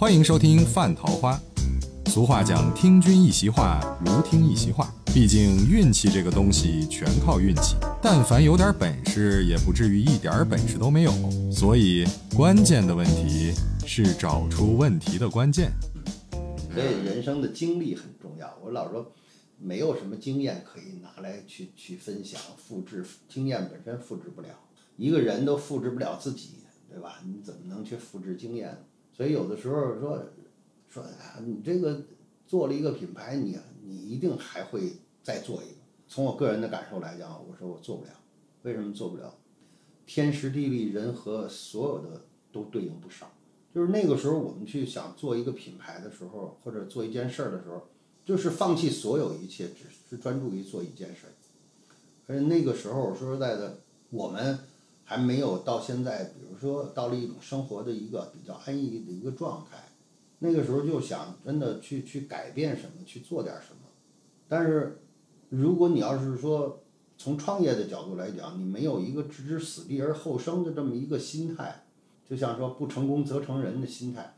欢迎收听《范桃花》。俗话讲“听君一席话，如听一席话”。毕竟运气这个东西全靠运气，但凡有点本事，也不至于一点本事都没有。所以，关键的问题是找出问题的关键。所以人生的经历很重要。我老说，没有什么经验可以拿来去去分享、复制，经验本身复制不了。一个人都复制不了自己，对吧？你怎么能去复制经验？所以有的时候说说啊，你这个做了一个品牌，你你一定还会再做一个。从我个人的感受来讲，我说我做不了。为什么做不了？天时地利人和，所有的都对应不上。就是那个时候，我们去想做一个品牌的时候，或者做一件事儿的时候，就是放弃所有一切，只是专注于做一件事儿。而且那个时候，说实在的，我们还没有到现在，比如说到了一种生活的一个比较安逸的一个状态。那个时候就想真的去去改变什么，去做点什么。但是，如果你要是说从创业的角度来讲，你没有一个置之死地而后生的这么一个心态。就像说不成功则成仁的心态，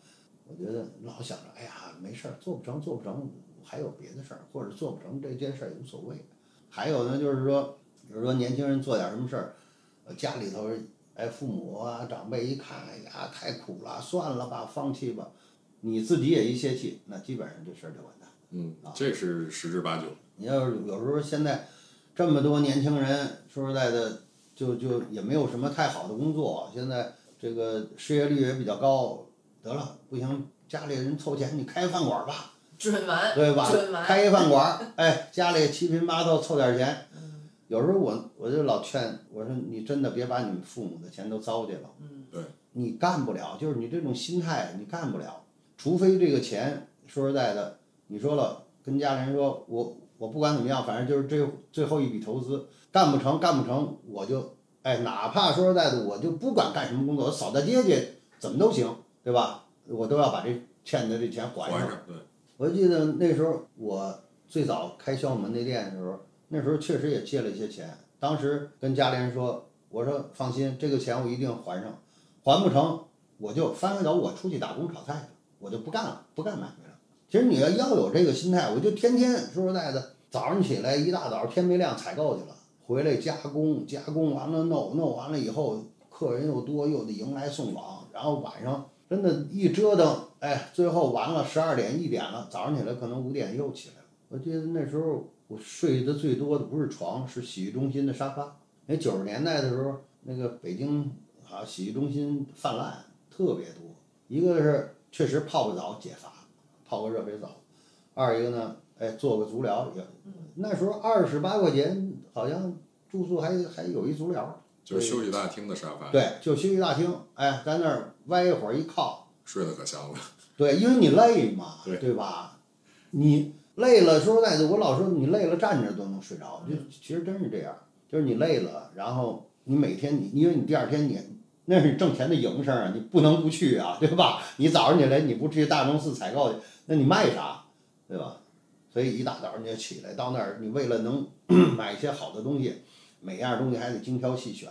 我觉得老想着，哎呀，没事儿，做不成，做不成，还有别的事儿，或者做不成这件事儿也无所谓。还有呢，就是说，比如说年轻人做点什么事儿，家里头，哎，父母啊，长辈一看，哎呀，太苦了，算了吧，放弃吧。你自己也一泄气，那基本上这事儿就完蛋。嗯，这是十之八九。你要是有时候现在这么多年轻人，说实在的，就就也没有什么太好的工作，现在。这个失业率也比较高，得了，不行，家里人凑钱，你开饭馆吧，准完，对吧？准完，开一饭馆，哎，家里七拼八凑凑点钱。嗯，有时候我我就老劝我说，你真的别把你们父母的钱都糟践了。嗯，对，你干不了，就是你这种心态，你干不了。除非这个钱，说实在的，你说了，跟家人说，我我不管怎么样，反正就是这最后一笔投资，干不成，干不成，我就。哎，哪怕说实在的，我就不管干什么工作，我扫大街去，怎么都行，对吧？我都要把这欠的这钱还上。对。我记得那时候我最早开小门那店的时候，那时候确实也借了一些钱。当时跟家里人说：“我说放心，这个钱我一定还上，还不成我就翻回头我出去打工炒菜去，我就不干了，不干买卖了。”其实你要要有这个心态，我就天天说实在的，早上起来一大早天没亮采购去了。回来加工，加工完了弄，弄完了以后客人又多，又得迎来送往，然后晚上真的，一折腾，哎，最后完了十二点一点了，早上起来可能五点又起来了。我记得那时候我睡的最多的不是床，是洗浴中心的沙发。那九十年代的时候，那个北京啊，洗浴中心泛滥特别多。一个是确实泡个澡解乏，泡个热水澡；二一个呢，哎，做个足疗也。那时候二十八块钱，好像住宿还还有一足疗，就是休息大厅的沙发。对，就休息大厅，哎，在那儿歪一会儿一靠，睡得可香了。对，因为你累嘛，对吧？你累了，说实在的，我老说你累了站着都能睡着，就其实真是这样。就是你累了，然后你每天你，因为你第二天你那是挣钱的营生啊，你不能不去啊，对吧？你早上起来你不去大钟寺采购去，那你卖啥，对吧？所以一大早你就起来到那儿，你为了能 买一些好的东西，每样东西还得精挑细选，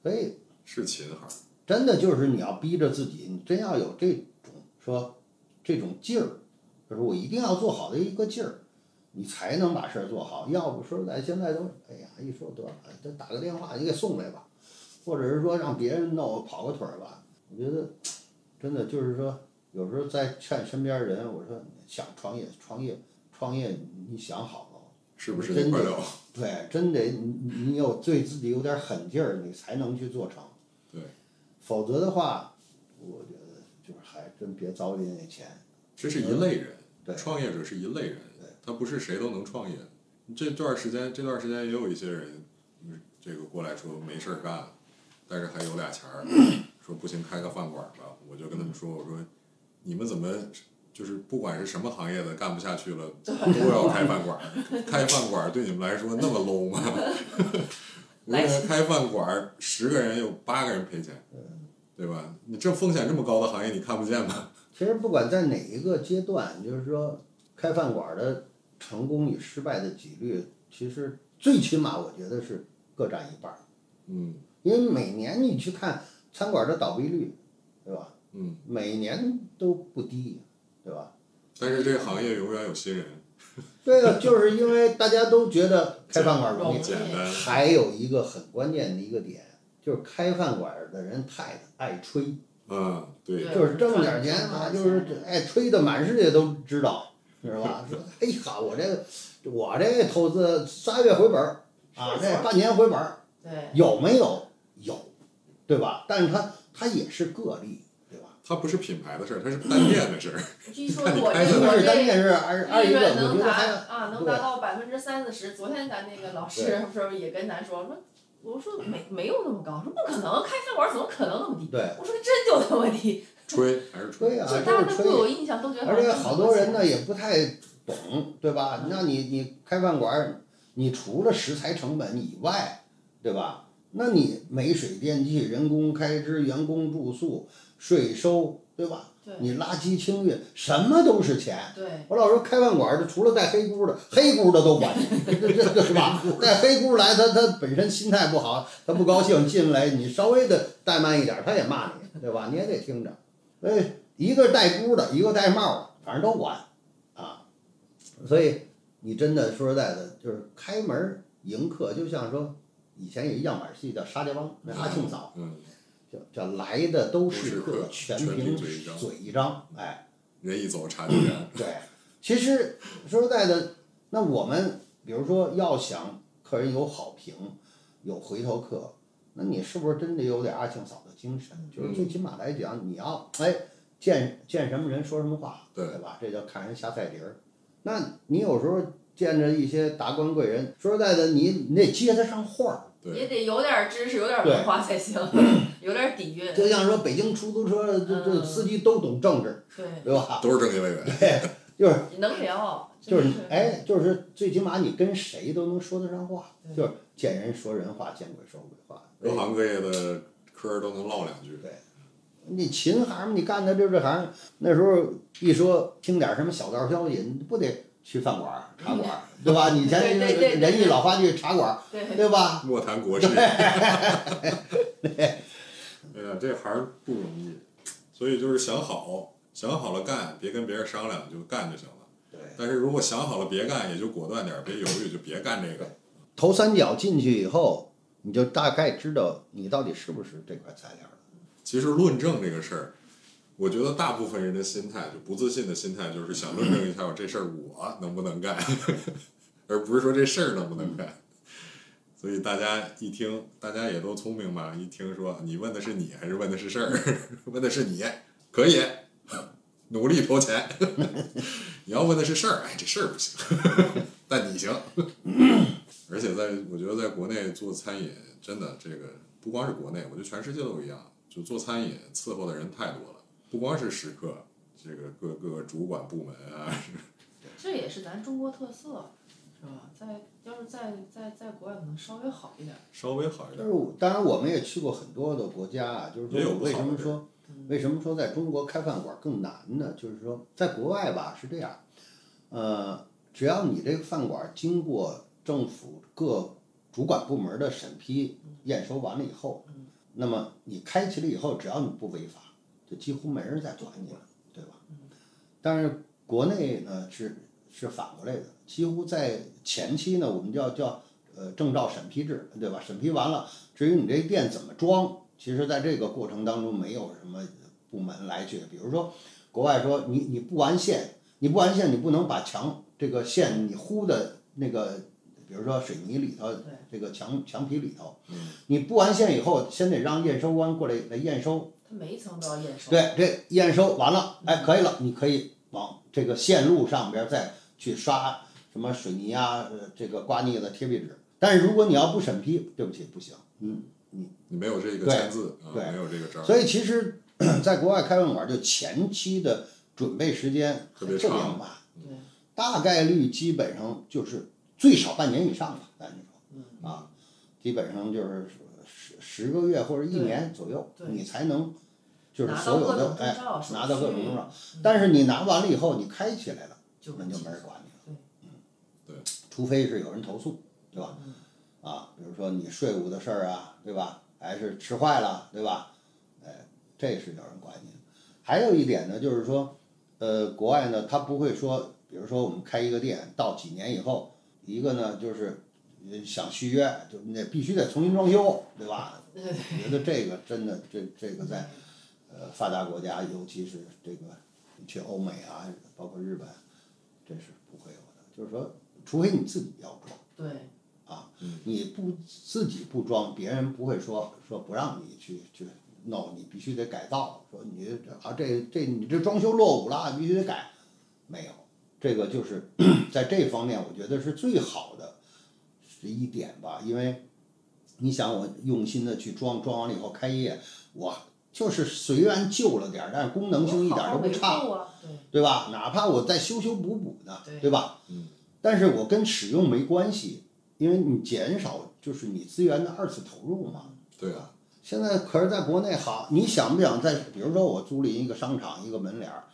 所以是勤哈。真的就是你要逼着自己，你真要有这种说这种劲儿，就是我一定要做好的一个劲儿，你才能把事儿做好。要不说咱现在都，哎呀，一说得了，就打个电话你给送来吧，或者是说让别人弄跑个腿儿吧。我觉得真的就是说，有时候在劝身边人，我说想创业创业。创业，你想好了，是不是真得对，真得你你有对自己有点狠劲儿，你才能去做成。对，否则的话，我觉得就是还真别糟践那钱。这是一类人，对，创业者是一类人，他不是谁都能创业。这段时间，这段时间也有一些人，这个过来说没事儿干，但是还有俩钱儿，说不行，开个饭馆吧。我就跟他们说，我说你们怎么？就是不管是什么行业的，干不下去了都要开饭馆儿。开饭馆儿对你们来说那么 low 吗？为了开饭馆儿，十个人有八个人赔钱，对吧？你这风险这么高的行业，你看不见吗？其实不管在哪一个阶段，就是说开饭馆儿的成功与失败的几率，其实最起码我觉得是各占一半儿。嗯。因为每年你去看餐馆的倒闭率，对吧？嗯。每年。都不低，对吧？但是这个行业永远有新人，对的，就是因为大家都觉得开饭馆容易，简单。还有一个很关键的一个点，就是开饭馆的人太爱吹，嗯，对，就是挣点钱啊，就是钱哎吹的满世界都知道，知道吧？说哎呀，我这个我这投资仨月回本儿啊，是这半年回本儿，对，有没有？有，对吧？但是它它也是个例，对吧？它不是品牌的事儿，它是单店的事儿。据 说我这我一是单这件事，二二一个利润能达我觉得还啊，能达到百分之三四十。昨天咱那个老师不是也跟咱说说，我说没没有那么高，说不可能，开饭馆怎么可能那么低？对。我说真就那么低，吹还是吹？啊就大家印象都觉得而且好多人呢，也不太懂，对吧？那你你开饭馆儿，你除了食材成本以外，对吧？那你煤水电气、人工开支、员工住宿、税收，对吧？对你垃圾清运，什么都是钱。对我老说开饭馆儿的，除了带黑姑的，黑姑的都管你，这这这是吧？带黑姑来，他他本身心态不好，他不高兴进来，你稍微的怠慢一点儿，他也骂你，对吧？你也得听着。哎，一个带箍的，一个戴帽的，反正都管，啊，所以你真的说实在的，就是开门儿迎客，就像说以前有一样板戏叫沙家浜，那阿庆嫂嗯，叫叫来的都是客全全凭凭嘴一张哎。人一走茶就凉。对，其实说实在的，那我们比如说要想客人有好评，有回头客，那你是不是真得有点阿庆嫂的精神？就是最起码来讲，你要哎见见什么人说什么话，对吧？这叫看人下菜碟儿。那你有时候见着一些达官贵人，说实在的，你你得接得上话儿。对，也得有点知识，有点文化才行，有点底蕴。就像说北京出租车这这嗯司机都懂政治，对，对吧？都是政协委员。就是能聊，就是哎，就是最起码你跟谁都能说得上话，就是见人说人话，见鬼说鬼话。各行各业的科儿都能唠两句。对你勤行嘛，你干的就这行，那时候一说听点什么小道消息，你不得去饭馆儿、茶馆儿，对吧？你以前对对对对人一老话剧茶馆儿，对，吧？莫谈国 事。哎呀，这行儿不容易，所以就是想好，想好了干，别跟别人商量，就干就行了。对，但是如果想好了别干，也就果断点儿，别犹豫，就别干这个。头三脚进去以后，你就大概知道你到底是不是这块材料了。其实论证这个事儿，我觉得大部分人的心态就不自信的心态，就是想论证一下我这事儿我能不能干，而不是说这事儿能不能干。所以大家一听，大家也都聪明嘛，一听说你问的是你还是问的是事儿，问的是你，可以努力投钱。你要问的是事儿，哎，这事儿不行，但你行。而且在我觉得在国内做餐饮，真的这个不光是国内，我觉得全世界都一样。就做餐饮伺候的人太多了，不光是食客，这个各各个主管部门啊，这也是咱中国特色，是吧？在要是在在在国外可能稍微好一点。稍微好一点。但是我当然我们也去过很多的国家啊，就是说为什么说为什么说在中国开饭馆更难呢？就是说在国外吧是这样，呃，只要你这个饭馆经过政府各主管部门的审批验收完了以后，那么你开起来以后，只要你不违法，就几乎没人再管你了，对吧？但是国内呢是是反过来的，几乎在前期呢，我们叫叫呃证照审批制，对吧？审批完了，至于你这店怎么装，其实在这个过程当中没有什么部门来去，比如说国外说你你不完线，你不完线，你不能把墙这个线你糊的那个，比如说水泥里头，这个墙墙皮里头，嗯你布完线以后，先得让验收官过来来验收，他每一层都要验收。对，这验收完了，哎，可以了，你可以往这个线路上边儿再去刷什么水泥啊，呃，这个刮腻子、贴壁纸。但是如果你要不审批，对不起，不行。嗯，你你没有这个签字啊，对没有这个章，所以其实 在国外开饭馆，就前期的准备时间特别特别长慢，对，大概率基本上就是最少半年以上吧，咱就说嗯，啊，基本上就是十十个月或者一年左右，你才能就是所有的哎拿到各种续证照。嗯但是你拿完了以后，你开起来了，就那就没人管你了。对嗯，对，除非是有人投诉，对吧？嗯啊，比如说你税务的事儿啊，对吧？还是吃坏了，对吧？哎，这是有人管你。还有一点呢，就是说，呃，国外呢，他不会说，比如说我们开一个店，到几年以后，一个呢就是呃想续约，就那必须得重新装修，对吧？对对我觉得这个真的，这这个在呃发达国家，尤其是这个你去欧美啊，包括日本，这是不会有的。就是说，除非你自己要装。对，你不自己不装，别人不会说说不让你去去弄，你必须得改造。说你这啊这这你这装修落伍了，必须得改。没有，这个就是 在这方面，我觉得是最好的是一点吧。因为你想，我用心的去装，装完了以后开业，我就是虽然旧了点儿，但是功能性一点都不差。对对吧？哪怕我再修修补补呢，对对吧？嗯。但是我跟使用没关系，因为你减少就是你资源的二次投入嘛。对啊，现在可是在国内好，你想不想在，比如说我租赁一个商场、一个门脸儿，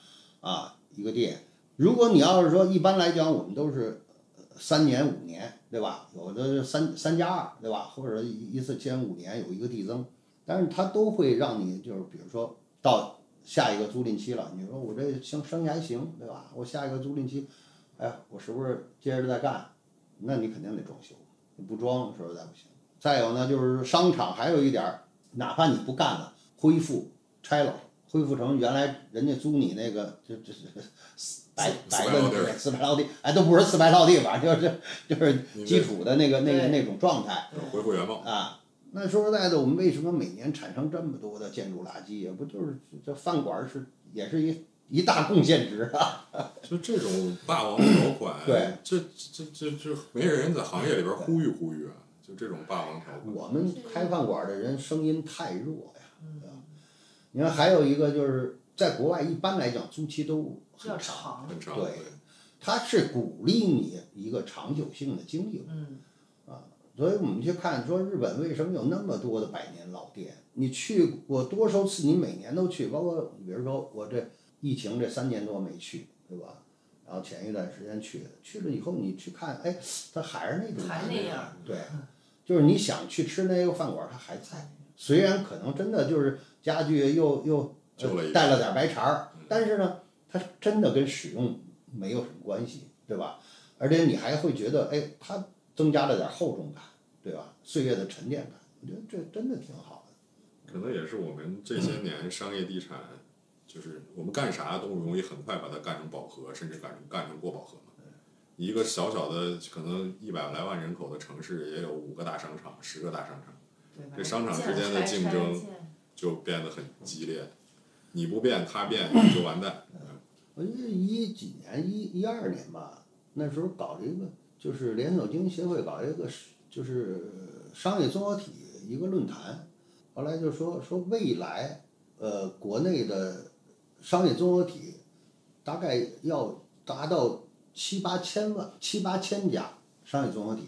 啊，一个店，如果你要是说一般来讲，我们都是呃三年五年，对吧？有的是三三加二，对吧？或者一一次签五年有一个递增，但是它都会让你就是比如说到下一个租赁期了，你说我这生生意还行，对吧？我下一个租赁期，哎，我是不是接着再干？那你肯定得装修，你不装说实在不行。再有呢，就是商场还有一点儿，哪怕你不干了，恢复拆了，恢复成原来人家租你那个，就这这白四白的四百落地儿那个四百落地，哎，都不是四百落地吧，就是就是基础的那个那个那种状态恢复原貌。啊。那说实在的，我们为什么每年产生这么多的建筑垃圾？也不就是这饭馆儿是也是一一大贡献值啊。就这种霸王条款，对，这这这这没人在行业里边呼吁呼吁啊，就这种霸王条款。我们开饭馆儿的人声音太弱呀，嗯对吧？你看还有一个就是在国外一般来讲租期都很长，长，很长，对它是鼓励你一个长久性的经营。嗯，所以我们去看说日本为什么有那么多的百年老店？你去过多少次？你每年都去，包括比如说我这疫情这三年多没去，对吧？然后前一段时间去的，去了以后你去看，哎，它还是那种还那样对，就是你想去吃那个饭馆，它还在。虽然可能真的就是家具又又带了点白茬儿，但是呢，它真的跟使用没有什么关系，对吧？而且你还会觉得，哎，它增加了点厚重感，对吧？岁月的沉淀感，我觉得这真的挺好的。可能也是我们这些年商业地产，就是我们干啥都容易很快把它干成饱和，甚至干成干成过饱和嘛。一个小小的可能一百来万人口的城市，也有五个大商场、十个大商场，这商场之间的竞争就变得很激烈。你不变，他变，你就完蛋。我记得一几年一一二年吧，那时候搞了一个，就是连锁经营协会搞了一个就是商业综合体一个论坛，后来就说说未来呃国内的商业综合体大概要达到七八千万七八千家商业综合体，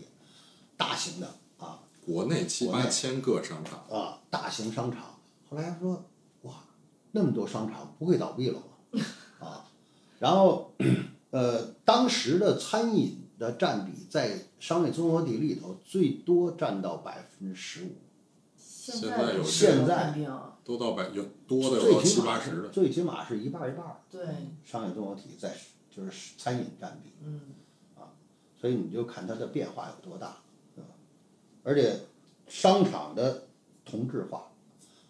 大型的啊国内七八千个商场，啊大型商场，后来说哇那么多商场不会倒闭了吗？啊，然后呃当时的餐饮的占比在商业综合体里头最多占到百分之十五，现现在有的现在都到百有多的有到最起码七八十的。是最起码是一半一半儿，对，商业综合体在就是餐饮占比，嗯，所以你就看它的变化有多大，对吧？而且商场的同质化，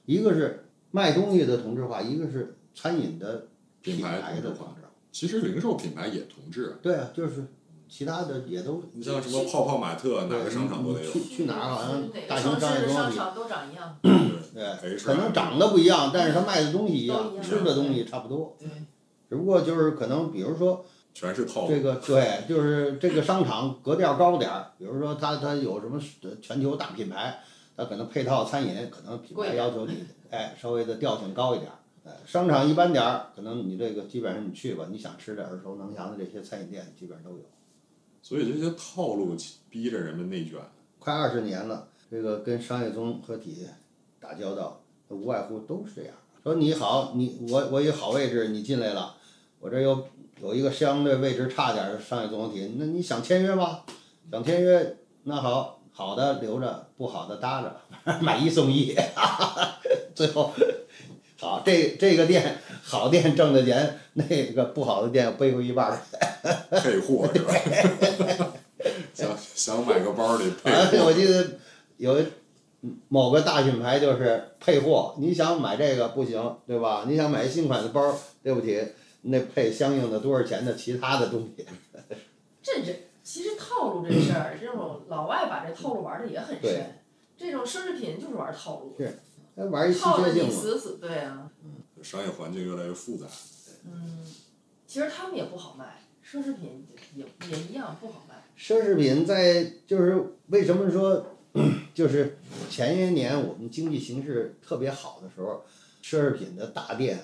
一个是卖东西的同质化，一个是餐饮的品牌牌的同质化同质化。其实零售品牌也同质，对啊，就是其他的也都。你像什么泡泡玛特，哪个商场都得有。去去哪儿好像大型商业城市的综合体，商场都长一样，对，H 可能长得不一样，但是他卖的东西一样吃的东西差不多。对，只不过就是可能，比如说全是套路。这个对，就是这个商场格调高点儿，比如说它它有什么呃全球大品牌，它可能配套餐饮可能品牌要求你哎稍微的调性高一点儿。哎，商场一般点儿，可能你这个基本上你去吧，你想吃点耳熟能详的这些餐饮店，基本上都有。所以这些套路逼着人们内卷。快二十年了，这个跟商业综合体打交道，无外乎都是这样。说你好，你我我有好位置，你进来了，我这有有一个相对位置差点的商业综合体，那你想签约吗？想签约，那好，好的留着，不好的搭着，买一送一，最后，好这这个店好店挣的钱，那个不好的店背回一半儿。配货是吧？想想买个包得配。我记得有某个大品牌就是配货，你想买这个不行，对吧？你想买新款的包，对不起，那配相应的多少钱的其他的东西。这这其实套路这事儿，这种老外把这套路玩的也很深。这种奢侈品就是玩套路，那玩一。死死。对啊，商业环境越来越复杂，嗯，其实他们也不好卖，奢侈品也也一样不好卖。奢侈品在就是为什么说，就是前些年我们经济形势特别好的时候，奢侈品的大店，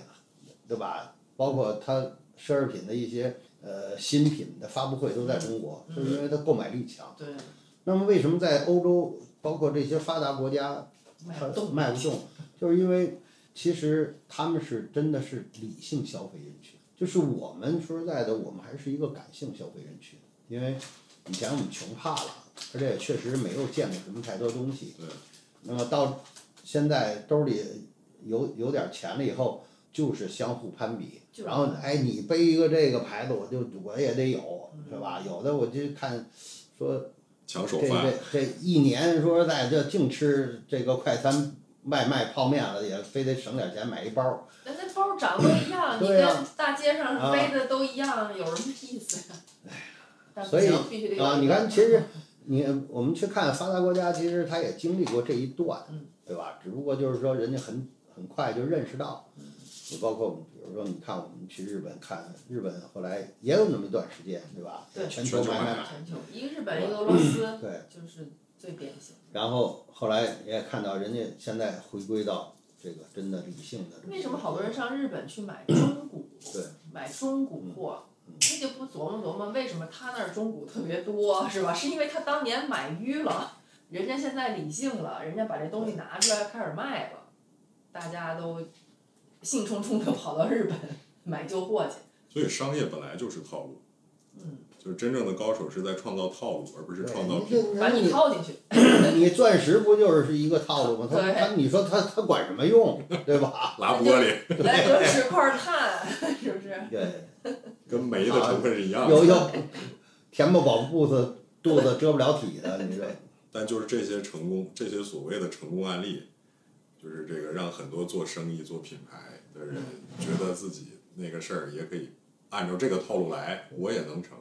对吧？包括它奢侈品的一些呃新品的发布会都在中国，嗯就是因为它购买力强。对，那么为什么在欧洲，包括这些发达国家，它卖不动。卖不动？就是因为其实他们是真的是理性消费人群，就是我们说实在的，我们还是一个感性消费人群，因为以前我们穷怕了，而且也确实没有见过什么太多东西。对。那么到现在兜里有有点钱了以后，就是相互攀比，然后哎，你背一个这个牌子，我就我也得有，嗯是吧？有的我就看说这抢手饭这这一年说实在这净吃这个快餐外卖泡面了，也非得省点钱买一包。但那包长得都一样，你跟大街上啊背的都一样，有什么意思呀？所以啊，你看，其实你我们去看发达国家，其实他也经历过这一段嗯，对吧？只不过就是说人家很很快就认识到，你包括我们，比如说你看我们去日本看，日本后来也有那么一段时间，对吧？对全球买买买买，全球，一个日本，一个俄罗斯，对。就是最典型。然后后来也看到人家现在回归到这个真的理性的。为什么好多人上日本去买 中古？对，买中古货，他就不琢磨琢磨为什么他那儿中古特别多，是吧？是因为他当年买淤了，人家现在理性了，人家把这东西拿出来开始卖了，大家都兴冲冲的跑到日本 买旧货去。所以商业本来就是套路，嗯，就是真正的高手是在创造套路，而不是创造。把你套进去，你钻石不就是一个套路吗？他他你说他他管什么用，对吧？拉玻璃来就是块碳，是不是？对，跟煤的成分是一样的，有有填不饱肚子，肚子遮不了体的，你说 但就是这些成功，这些所谓的成功案例，就是这个让很多做生意、做品牌的人觉得自己那个事儿也可以按照这个套路来，我也能成。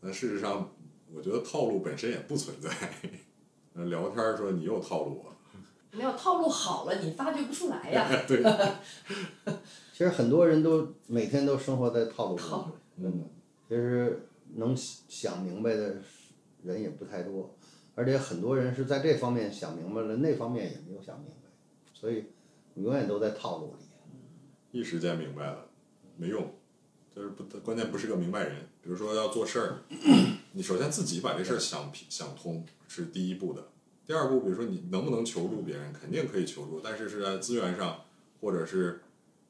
但事实上，我觉得套路本身也不存在。呃聊天儿说你又套路我，没有套路好了，你发掘不出来呀。对，其实很多人都每天都生活在套路套中，嗯真的，其实能想明白的人也不太多，而且很多人是在这方面想明白了，那方面也没有想明白，所以永远都在套路里。一时间明白了，没用，就是不，关键不是个明白人。比如说要做事儿，你首先自己把这事儿想平想通是第一步的。第二步，比如说你能不能求助别人，肯定可以求助，但是是在资源上，或者是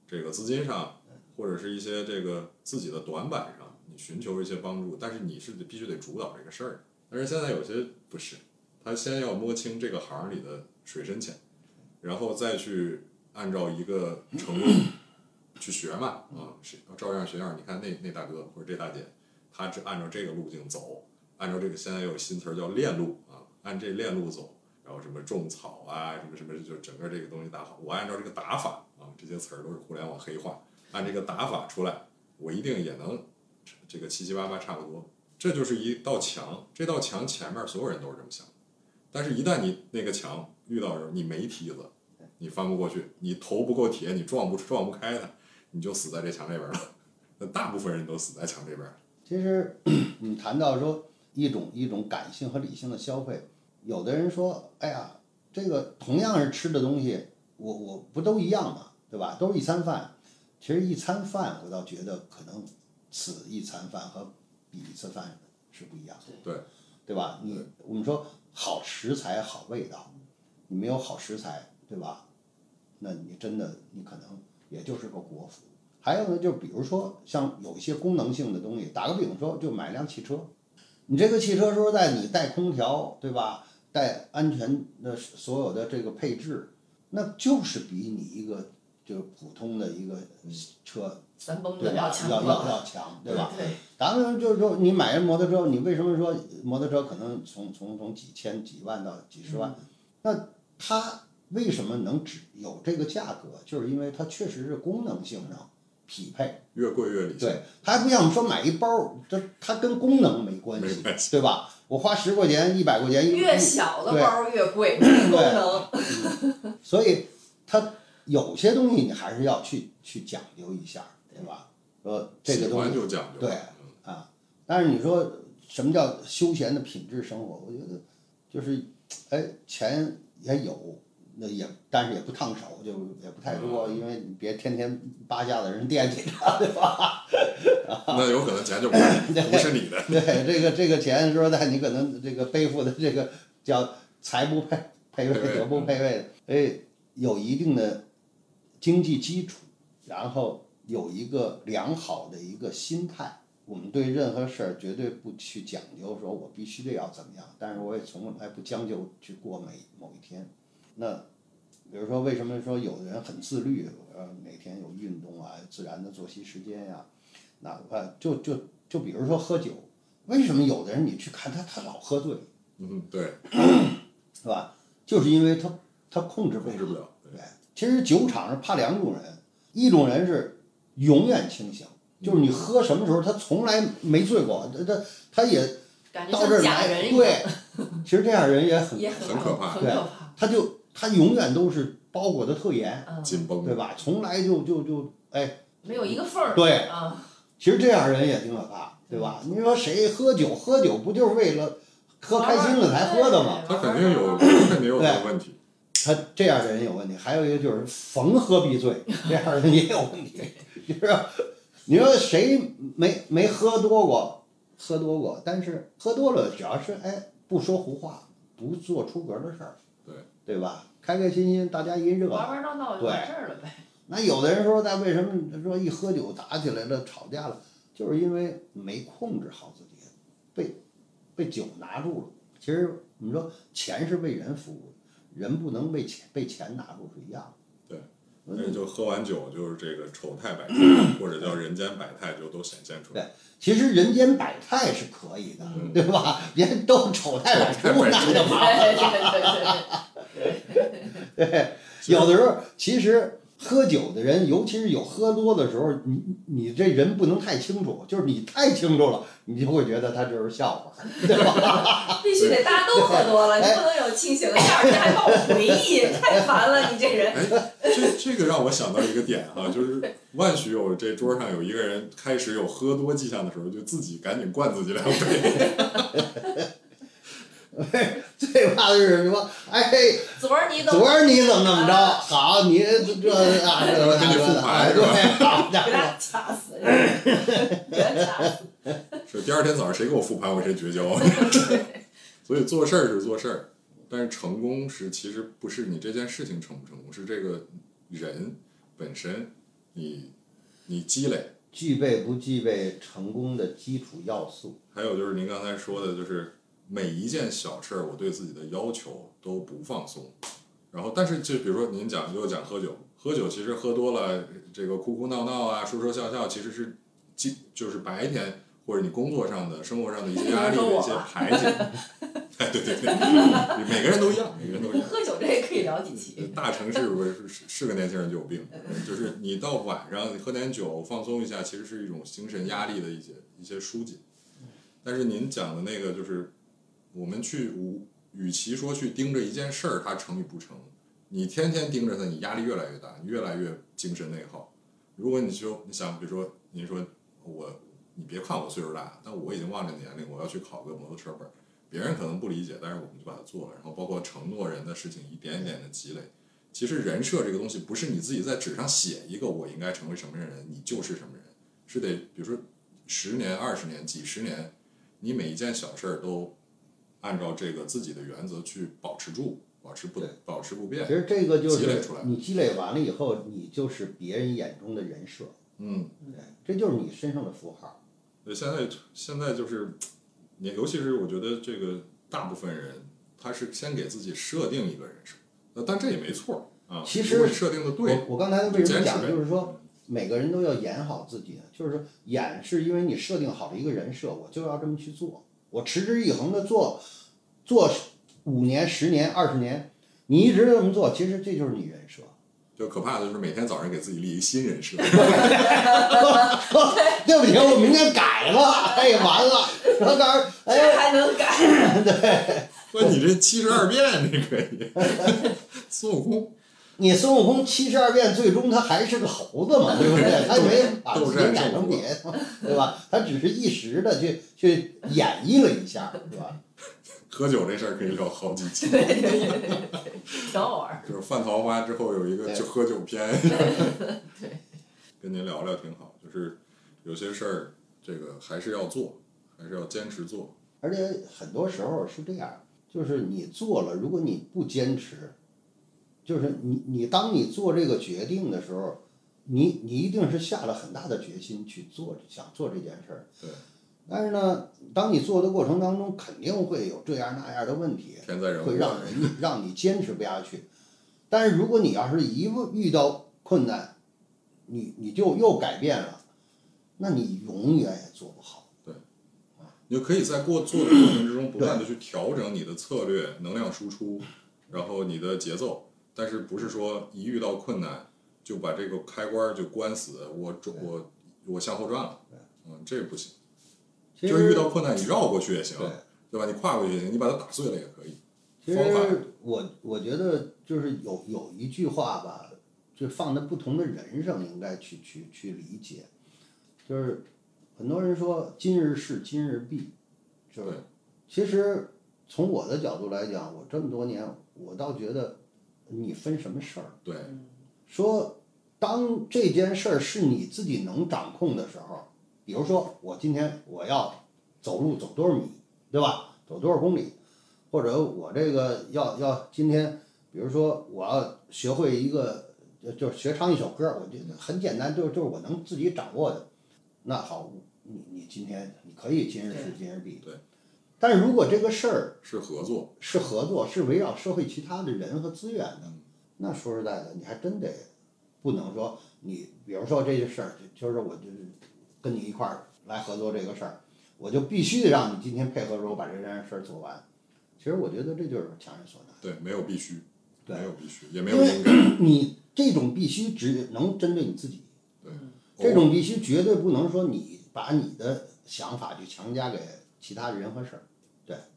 这个资金上，或者是一些这个自己的短板上，你寻求一些帮助。但是你是得必须得主导这个事儿。但是现在有些不是，他先要摸清这个行里的水深浅，然后再去按照一个程度去学嘛，啊，是照样学样。你看那那大哥或者这大姐，他是按照这个路径走，按照这个现在有新词儿叫链路啊，按这链路走，然后什么种草啊，什么什么，就整个这个东西打好。我按照这个打法啊，这些词儿都是互联网黑话，按这个打法出来，我一定也能这个七七八八差不多。这就是一道墙，这道墙前面所有人都是这么想，但是一旦你那个墙遇到的时候，你没梯子，你翻不过去，你头不够铁，你撞不撞不开它，你就死在这墙这边了。那大部分人都死在墙这边。其实你谈到说一种一种感性和理性的消费，有的人说，哎呀，这个同样是吃的东西，我我不都一样吗？对吧？都是一餐饭。其实一餐饭，我倒觉得可能此一餐饭和彼一次饭是不一样的。对。对吧？你我们说好食材好味道，你没有好食材，对吧？那你真的你可能也就是个国服。还有呢，就比如说像有一些功能性的东西，打个比方说，就买辆汽车，你这个汽车说实在你带空调，对吧？带安全的所有的这个配置，那就是比你一个就是普通的一个车，对要强要要，要强，对吧？对，当然就是说，你买人摩托车，你为什么说摩托车可能从从从几千几万到几十万？那它为什么能只有这个价格？就是因为它确实是功能性上匹配。越贵越理性。对，它还不像说买一包，这它跟功能没关系，没关系对吧？我花十块钱、一百块钱，一越小的对包越贵，没功能。所以它有些东西你还是要去去讲究一下，对吧？呃这个东西就讲究。对嗯啊，但是你说什么叫休闲的品质生活？我觉得就是，哎，钱也有，那也但是也不烫手，就也不太多，嗯因为你别天天八下子人惦记着，对吧？那有可能钱就不是不是你的。对，这个这个钱说实在，你可能这个背负的这个叫财不配配位，德不配位的，哎，有一定的经济基础，然后有一个良好的一个心态。我们对任何事儿绝对不去讲究，说我必须得要怎么样，但是我也从来不将就去过每某一天。那比如说，为什么说有的人很自律，呃，每天有运动啊，自然的作息时间呀、哪怕就就就比如说喝酒，为什么有的人你去看他，他老喝醉，嗯，对，是吧？就是因为他他控制不控制不了。对对，其实酒场上怕两种人，一种人是永远清醒，就是你喝什么时候他从来没醉过，他他他也到这儿来，对，其实这样人也很，也很可怕对很可怕。他就他永远都是包裹的特严，嗯，紧绷。对吧？从来就就就哎，没有一个缝儿。对啊，其实这样人也挺可怕，对吧？你说谁喝酒喝酒不就是为了喝开心了才喝的吗？他肯定有，他肯定有这个问题。他这样的人有问题，还有一个就是逢喝必醉，这样的人也有问题。就 是你说谁没没喝多过，喝多过，但是喝多了，只要是哎不说胡话，不做出格的事儿，对对吧？开开心心，大家一热闹。玩玩闹闹就完事儿了呗。那有的人说，那为什么说一喝酒打起来了、吵架了，就是因为没控制好自己，被被酒拿住了。其实你说钱是为人服务的，人不能被钱被钱拿住是一样的。对就喝完酒就是这个丑态百态，或者叫人间百态，就都显现出来。其实人间百态是可以的，嗯对吧？别都丑态百出，那就麻烦对 有的时候其实喝酒的人，尤其是有喝多的时候，你你这人不能太清楚，就是你太清楚了，你就会觉得他就是笑话，对吧？必须得大家都喝多了，你哎不能有清醒的，第二天还帮我回忆，太烦了，你这人。哎，这这个让我想到一个点哈、就是万许有这桌上有一个人开始有喝多迹象的时候，就自己赶紧灌自己两杯。最怕的是什么，哎，昨儿你怎昨么儿你怎么怎么着？好，你这这啊，这个给你复盘哎是吧对，好家给伙，他掐死？给他掐死。是第二天早上谁给我复盘，我谁绝交。所以做事儿是做事儿，但是成功是其实不是你这件事情成不成功，是这个人本身你你积累。具备不具备成功的基础要素？还有就是您刚才说的，就是每一件小事儿，我对自己的要求都不放松。然后，但是就比如说您讲又讲喝酒，喝酒其实喝多了，这个哭哭闹闹啊，说说笑笑，其实是今就是白天或者你工作上的、生活上的一些压力的一些 排解。哎，对对对，每个人都一样，每个人都一样。喝酒这也可以聊几期。大城市不是是是个年轻人就有病，就是你到晚上喝点酒放松一下，其实是一种精神压力的一些一些疏解。但是您讲的那个就是，我们去无，与其说去盯着一件事儿它成与不成，你天天盯着它，你压力越来越大，越来越精神内耗。如果你就你想，比如说您说我，你别看我岁数大，但我已经忘了年龄，我要去考个摩托车本儿。别人可能不理解，但是我们就把它做了。然后包括承诺人的事情，一点一点的积累。其实人设这个东西，不是你自己在纸上写一个我应该成为什么人，你就是什么人，是得比如说十年、二十年、几十年，你每一件小事儿都按照这个自己的原则去保持住，保持不对保持不变其。实这个就是积累出来你积累完了以后，你就是别人眼中的人设，嗯，对，这就是你身上的符号。对，现在现在就是你，尤其是我觉得这个大部分人，他是先给自己设定一个人设，呃，但这也没错儿啊，其实如果你设定的对，我我刚才为什么讲，就是说每个人都要演好自己？就是说演是因为你设定好了一个人设，我就要这么去做，我持之以恒的做，做五年、十年、二十年，你一直这么做，其实这就是你人设。就可怕的就是每天早上给自己立一新人设，对不起，我明天改了，哎，完了，说告诉哎这还能改？说你这七十二变这可以，孙悟空你孙悟空七十二变，最终他还是个猴子嘛，对不对？他没把自己改成别的，对吧？他只是一时的去去演绎了一下，对吧？喝酒这事儿可以聊好几期，对对对对对，挺好玩儿。就是犯桃花之后有一个就喝酒篇，对，跟您聊聊挺好。就是有些事儿，这个还是要做，还是要坚持做。而且很多时候是这样，就是你做了，如果你不坚持，就是你你当你做这个决定的时候，你你一定是下了很大的决心去做想做这件事儿。对。但是呢，当你做的过程当中，肯定会有这样那样的问题，天灾人祸会让人让你坚持不下去。但是如果你要是一遇到困难，你你就又改变了，那你永远也做不好。对你就可以在过做的过程之中，不断的去调整你的策略、能量输出，然后你的节奏。但是不是说一遇到困难就把这个开关儿就关死，我转我我向后转了，嗯，这不行。就是遇到困难你绕过去也行，对对吧？你跨过去也行，你把它打碎了也可以。其方法实我我觉得就是有有一句话吧，就放在不同的人上应该去去去理解，就是很多人说今日事今日毕，就是对其实从我的角度来讲，我这么多年我倒觉得你分什么事儿，对，说当这件事儿是你自己能掌控的时候，比如说我今天我要走路走多少米，对吧？走多少公里，或者我这个要要今天，比如说我要学会一个，就就是学唱一首歌，我觉得很简单，就就是我能自己掌握的。那好，你你今天你可以今日事今日毕。对。但是如果这个事儿是合作，是合作，是围绕社会其他的人和资源的，那说实在的，你还真得不能说你，比如说这个事儿，就是我就是跟你一块儿来合作这个事儿，我就必须得让你今天配合着我把这件事儿做完。其实我觉得这就是强人所难，对，没有必须，对没有必须，也没因为有应该。你这种必须只能针对你自己，对，这种必须绝对不能说你把你的想法去强加给其他人和事儿。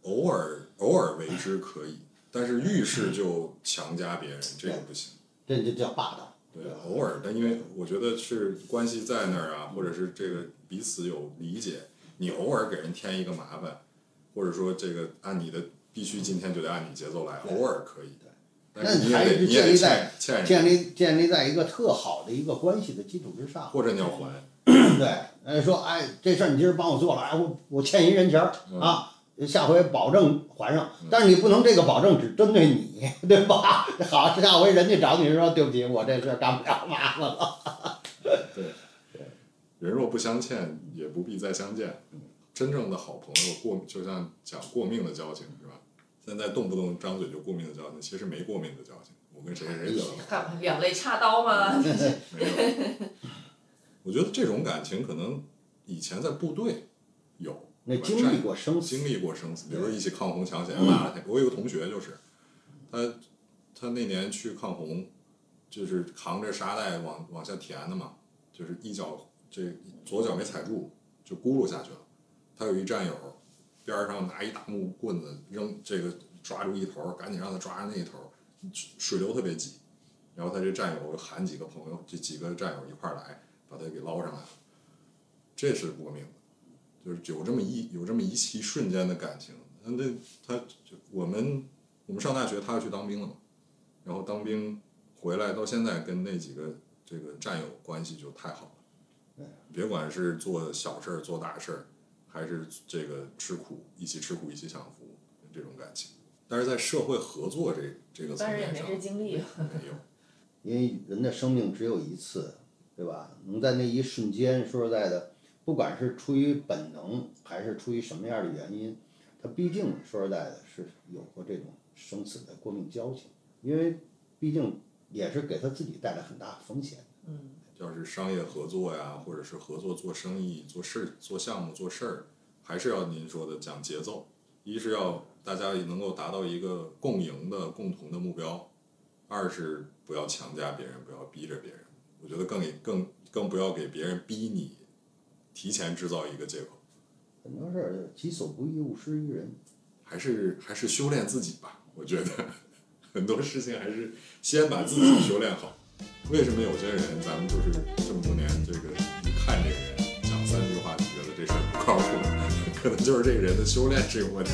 偶尔偶尔为之可以，但是遇事就强加别人，这个不行。这就叫霸道。对，偶尔，但因为我觉得是关系在那儿啊，或者是这个彼此有理解，你偶尔给人添一个麻烦，或者说这个按你的必须今天就得按你节奏来，偶尔可以。对但是你还是建立在建立建立在一个特好的一个关系的基础之上。或者你要还。对，呃，说哎，这事儿你今儿帮我做了，哎，我我欠一人情儿嗯啊，下回保证还上。但是你不能这个保证只针对你，对吧？好，下回人家找你说对不起，我这事儿干不了，麻烦了。人若不相欠，也不必再相见。真正的好朋友过，就像讲过命的交情，是吧？现在动不动张嘴就过命的交情，其实没过命的交情。我跟谁谁得了看 两肋插刀吗？没有。我觉得这种感情可能以前在部队有，那经历过生死，经历过生死，比如说一起抗洪抢险。我有个同学就是，他他那年去抗洪，就是扛着沙袋往往下填的嘛，就是一脚这左脚没踩住就轱辘下去了。他有一战友边儿上拿一大木棍子扔这个抓住一头，赶紧让他抓着那一头儿，水流特别急。然后他这战友喊几个朋友，这几个战友一块儿来，把他给捞上来了。这是过命的。就是有这么一有这么一一瞬间的感情，那这他就我们我们上大学，他要去当兵了嘛，然后当兵回来到现在跟那几个这个战友关系就太好了，别管是做小事儿做大事儿，还是这个吃苦一起吃苦一起享福这种感情，但是在社会合作这这个层但是也没面上这经历。没有，因为人的生命只有一次，对吧？能在那一瞬间，说实在的，不管是出于本能还是出于什么样的原因，他毕竟说实在的是有过这种生死的过命交情。因为毕竟也是给他自己带来很大风险。嗯，要是商业合作呀，或者是合作做生意、做事儿、做项目、做事儿，还是要您说的讲节奏。一是要大家能够达到一个共赢的共同的目标，二是不要强加别人，不要逼着别人。我觉得更更更不要给别人逼你，提前制造一个借口。很多事儿己所不欲，勿施于人。还是还是修炼自己吧，我觉得很多事情还是先把自己修炼好。为什么有些人咱们就是这么多年，这个一看这个人讲三句话就觉得这事儿不靠谱，可能就是这个人的修炼是有问题。